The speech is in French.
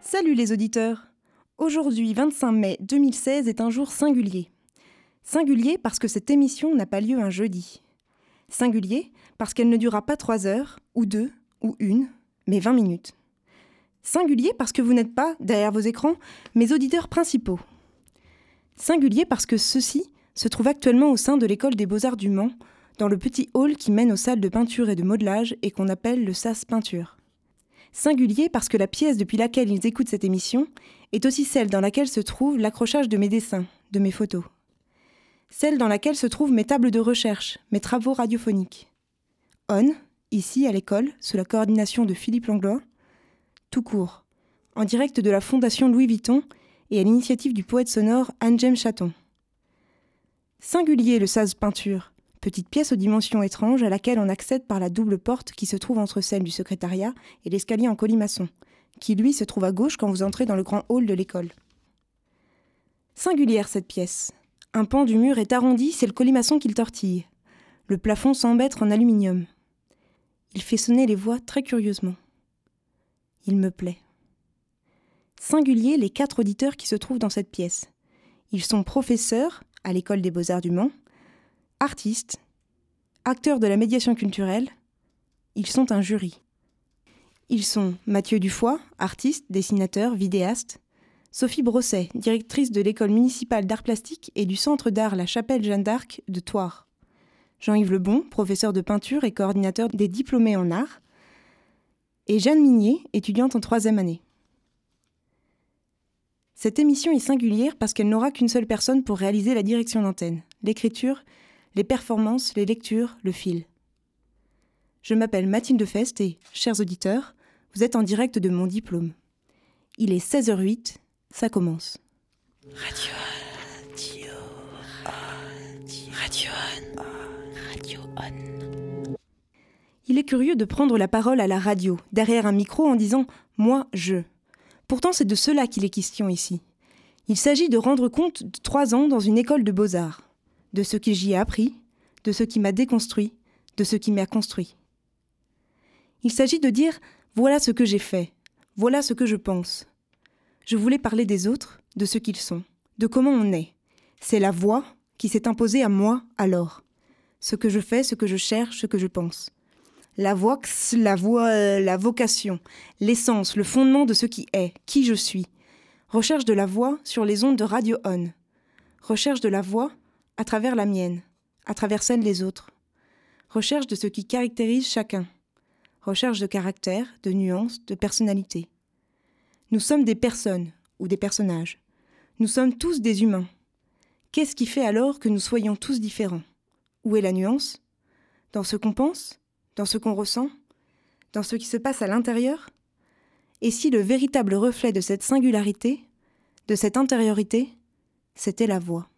Salut les auditeurs Aujourd'hui, 25 mai 2016, est un jour singulier. Singulier parce que cette émission n'a pas lieu un jeudi. Singulier parce qu'elle ne durera pas 3 heures, ou 2, ou 1, mais 20 minutes. Singulier parce que vous n'êtes pas, derrière vos écrans, mes auditeurs principaux. Singulier parce que ceux-ci se trouvent actuellement au sein de l'école des beaux-arts du Mans, dans le petit hall qui mène aux salles de peinture et de modelage et qu'on appelle le SAS Peinture. Singulier parce que la pièce depuis laquelle ils écoutent cette émission est aussi celle dans laquelle se trouve l'accrochage de mes dessins, de mes photos. Celle dans laquelle se trouvent mes tables de recherche, mes travaux radiophoniques. On, ici à l'école, sous la coordination de Philippe Langlois, tout court, en direct de la Fondation Louis Vuitton et à l'initiative du poète sonore Anne-Jem Chaton. Singulier le sas peinture, petite pièce aux dimensions étranges à laquelle on accède par la double porte qui se trouve entre celle du secrétariat et l'escalier en colimaçon, qui lui se trouve à gauche quand vous entrez dans le grand hall de l'école. Singulière cette pièce. Un pan du mur est arrondi, c'est le colimaçon qu'il tortille. Le plafond semble être en aluminium. Il fait sonner les voix très curieusement. Il me plaît. Singulier les quatre auditeurs qui se trouvent dans cette pièce. Ils sont professeurs à l'école des beaux-arts du Mans, artistes, acteurs de la médiation culturelle, ils sont un jury. Ils sont Mathieu Dufoy, artiste, dessinateur, vidéaste, Sophie Brosset, directrice de l'école municipale d'art plastique et du centre d'art La Chapelle Jeanne d'Arc de Thouars, Jean-Yves Lebon, professeur de peinture et coordinateur des diplômés en art, et Jeanne Minier, étudiante en troisième année. Cette émission est singulière parce qu'elle n'aura qu'une seule personne pour réaliser la direction d'antenne, l'écriture, les performances, les lectures, le fil. Je m'appelle Mathilde Fest et, chers auditeurs, vous êtes en direct de mon diplôme. Il est 16h08, ça commence. Radio Radio Radio Radio On. Il est curieux de prendre la parole à la radio, derrière un micro, en disant Moi, je. Pourtant, c'est de cela qu'il est question ici. Il s'agit de rendre compte de trois ans dans une école de beaux-arts, de ce que j'y ai appris, de ce qui m'a déconstruit, de ce qui m'a construit. Il s'agit de dire voilà ce que j'ai fait, voilà ce que je pense. Je voulais parler des autres, de ce qu'ils sont, de comment on est. C'est la voix qui s'est imposée à moi alors. Ce que je fais, ce que je cherche, ce que je pense la vox, la voix, euh, la vocation, l'essence, le fondement de ce qui est, qui je suis. Recherche de la voix sur les ondes de Radio On. Recherche de la voix à travers la mienne, à travers celle des autres. Recherche de ce qui caractérise chacun. Recherche de caractère, de nuances, de personnalité. Nous sommes des personnes ou des personnages. Nous sommes tous des humains. Qu'est-ce qui fait alors que nous soyons tous différents? Où est la nuance? Dans ce qu'on pense? Dans ce qu'on ressent, dans ce qui se passe à l'intérieur? Et si le véritable reflet de cette singularité, de cette intériorité, c'était la voix?